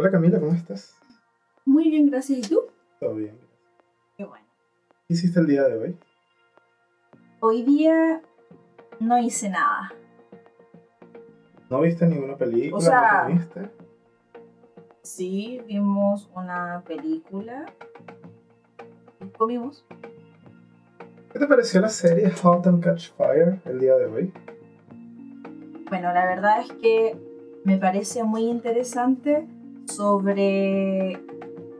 Hola Camila, ¿cómo estás? Muy bien, gracias. ¿Y tú? Todo bien. Qué bueno. ¿Qué hiciste el día de hoy? Hoy día no hice nada. ¿No viste ninguna película? O sea- ¿No comiste? Sí, vimos una película. Comimos. ¿Qué te pareció la serie Hot and Catch Fire el día de hoy? Bueno, la verdad es que me parece muy interesante sobre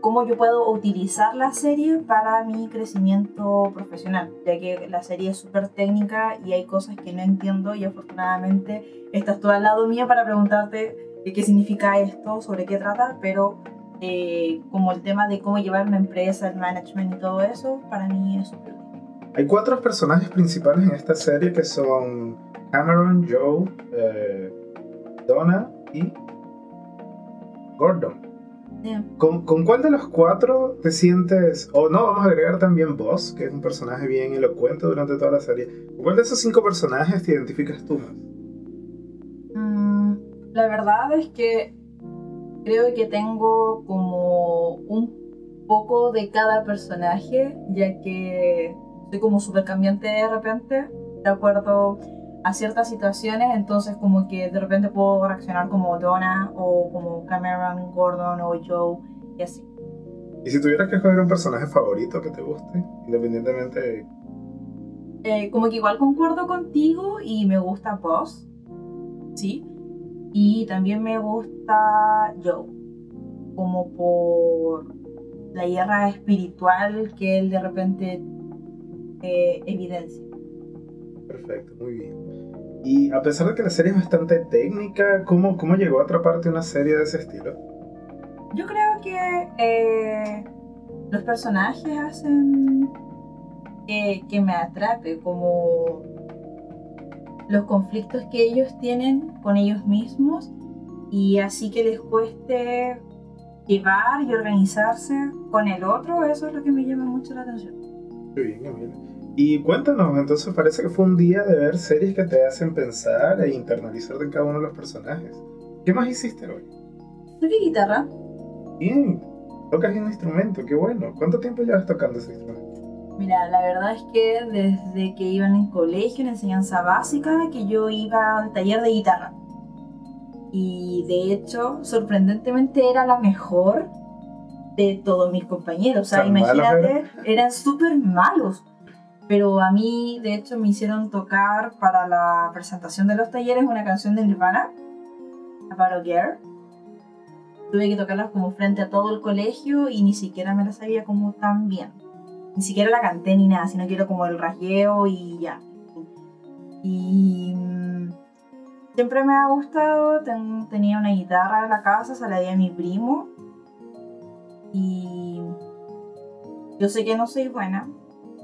cómo yo puedo utilizar la serie para mi crecimiento profesional, ya que la serie es súper técnica y hay cosas que no entiendo y afortunadamente estás tú al lado mío para preguntarte qué significa esto, sobre qué trata, pero eh, como el tema de cómo llevar una empresa, el management y todo eso, para mí es súper. Hay cuatro personajes principales en esta serie que son Cameron, Joe, eh, Donna y Gordon. ¿Con, con cuál de los cuatro te sientes, o no, vamos a agregar también Boss, que es un personaje bien elocuente durante toda la serie? ¿Con cuál de esos cinco personajes te identificas tú más? Mm, la verdad es que creo que tengo como un poco de cada personaje, ya que soy como súper cambiante de repente, de acuerdo a ciertas situaciones, entonces como que de repente puedo reaccionar como Donna o como Cameron, Gordon o Joe y así. Y si tuvieras que escoger un personaje favorito que te guste, independientemente de Eh, como que igual concuerdo contigo y me gusta Boss, ¿sí? Y también me gusta Joe, como por la guerra espiritual que él de repente eh, evidencia. Perfecto, muy bien. Y a pesar de que la serie es bastante técnica, ¿cómo, cómo llegó a atraparte una serie de ese estilo? Yo creo que eh, los personajes hacen que, que me atrape, como los conflictos que ellos tienen con ellos mismos y así que les cueste llevar y organizarse con el otro, eso es lo que me llama mucho la atención. Muy bien, Camila. Y cuéntanos, entonces parece que fue un día de ver series que te hacen pensar e internalizarte en cada uno de los personajes. ¿Qué más hiciste hoy? ¿Toqué guitarra? Bien, tocas un instrumento, qué bueno. ¿Cuánto tiempo llevas tocando ese instrumento? Mira, la verdad es que desde que iba en el colegio, en enseñanza básica, que yo iba al taller de guitarra. Y de hecho, sorprendentemente era la mejor de todos mis compañeros. O sea, ¿Tan malos imagínate, eran súper malos. Pero a mí, de hecho, me hicieron tocar para la presentación de los talleres una canción de Nirvana, About a Girl. Tuve que tocarlas como frente a todo el colegio y ni siquiera me la sabía como tan bien ni siquiera la canté ni nada, sino que era como el rasgueo y ya. Y mm, siempre me ha gustado, ten- tenía una guitarra en la casa, se la di a mi primo. Y yo sé que no soy buena,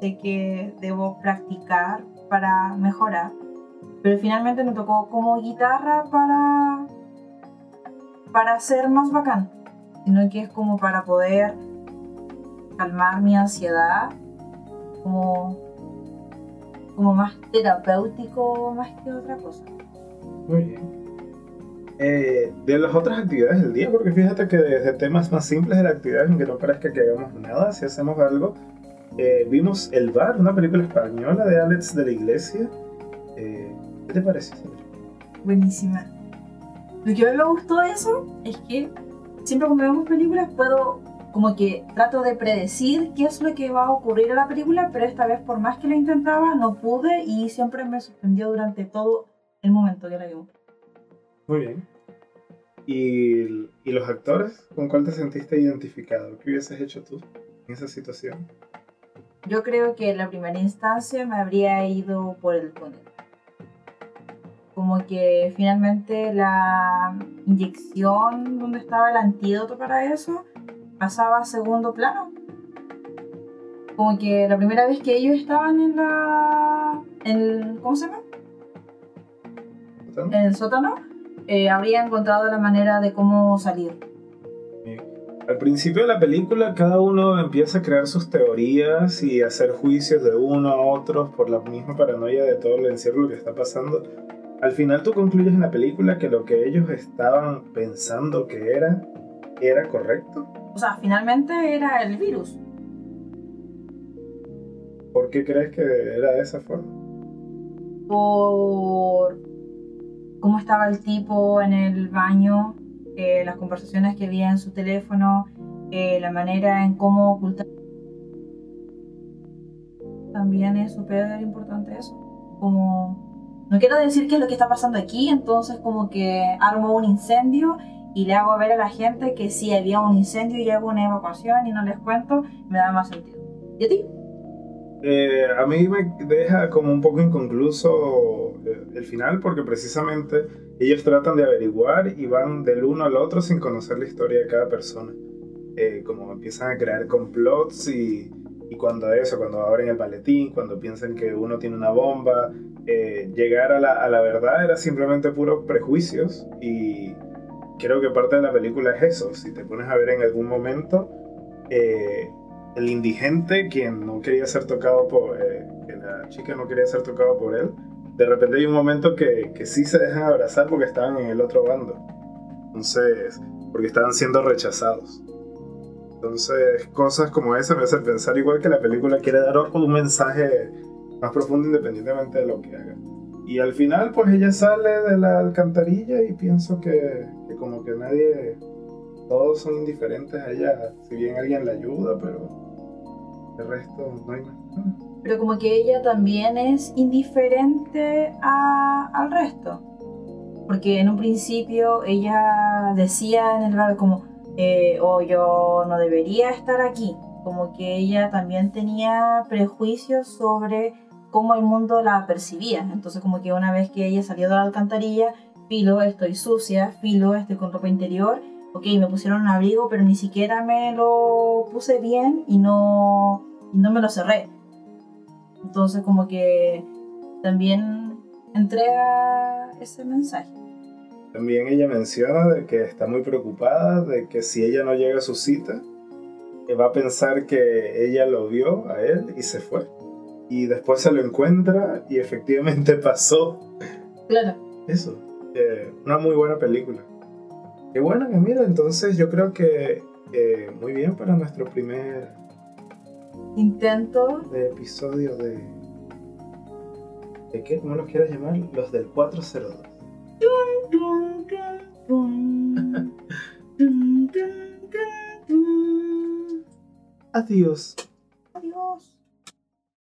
sé que debo practicar para mejorar, pero finalmente me tocó como guitarra para, para ser más bacán, sino que es como para poder calmar mi ansiedad, como, como más terapéutico más que otra cosa. Muy bien. Eh, de las otras actividades del día, porque fíjate que desde temas más simples de la actividad, aunque no parezca que hagamos nada, si hacemos algo, eh, vimos El Bar, una película española de Alex de la Iglesia. Eh, ¿Qué te parece? Sandra? Buenísima. Lo que a mí me gustó de eso es que siempre cuando vemos películas puedo como que trato de predecir qué es lo que va a ocurrir en la película, pero esta vez por más que lo intentaba no pude y siempre me sorprendió durante todo el momento que la vimos. Muy bien. ¿Y, ¿Y los actores? ¿Con cuál te sentiste identificado? ¿Qué hubieses hecho tú en esa situación? Yo creo que en la primera instancia me habría ido por el túnel. Como que finalmente la inyección donde estaba el antídoto para eso pasaba a segundo plano. Como que la primera vez que ellos estaban en la... En ¿Cómo se llama? En el sótano, eh, habría encontrado la manera de cómo salir. Al principio de la película cada uno empieza a crear sus teorías y a hacer juicios de uno a otro por la misma paranoia de todo el encierro que está pasando. Al final tú concluyes en la película que lo que ellos estaban pensando que era era correcto. O sea, finalmente era el virus. ¿Por qué crees que era de esa forma? Por cómo estaba el tipo en el baño, eh, las conversaciones que había en su teléfono, eh, la manera en cómo ocultar. También es súper importante eso. Como, no quiero decir qué es lo que está pasando aquí, entonces como que armo un incendio y le hago ver a la gente que si había un incendio y hago una evacuación y no les cuento, me da más sentido. ¿Y a ti? Eh, a mí me deja como un poco inconcluso eh, el final porque precisamente ellos tratan de averiguar y van del uno al otro sin conocer la historia de cada persona. Eh, como empiezan a crear complots y, y, cuando eso, cuando abren el maletín, cuando piensan que uno tiene una bomba, llegar a la, a la, verdad era simplemente puros prejuicios y creo que parte de la película es eso. Si te pones a ver en algún momento el indigente, quien no quería ser tocado por, eh, que la chica no quería ser tocado por él, de repente hay un momento que, que sí se dejan abrazar porque estaban en el otro bando. Entonces, porque estaban siendo rechazados. Entonces, cosas como esa me hacen pensar igual que la película quiere dar un mensaje más profundo independientemente de lo que haga. Y al final, pues ella sale de la alcantarilla y pienso que, que como que nadie, todos son indiferentes a ella, si bien alguien la ayuda, pero el resto no hay más. Pero como que ella también es indiferente a, al resto. Porque en un principio ella decía en el bar como, eh, oh, yo no debería estar aquí. Como que ella también tenía prejuicios sobre cómo el mundo la percibía. Entonces como que una vez que ella salió de la alcantarilla, filo, estoy sucia, filo, estoy con ropa interior, ok, me pusieron un abrigo, pero ni siquiera me lo puse bien y no, y no me lo cerré. Entonces como que también entrega ese mensaje. También ella menciona de que está muy preocupada de que si ella no llega a su cita, va a pensar que ella lo vio a él y se fue. Y después se lo encuentra y efectivamente pasó. Claro. Eso. Eh, una muy buena película. Qué bueno que mira, entonces yo creo que muy bien para nuestro primer intento de episodio de de qué, ¿cómo los quieras llamar? Los del 402. Adiós.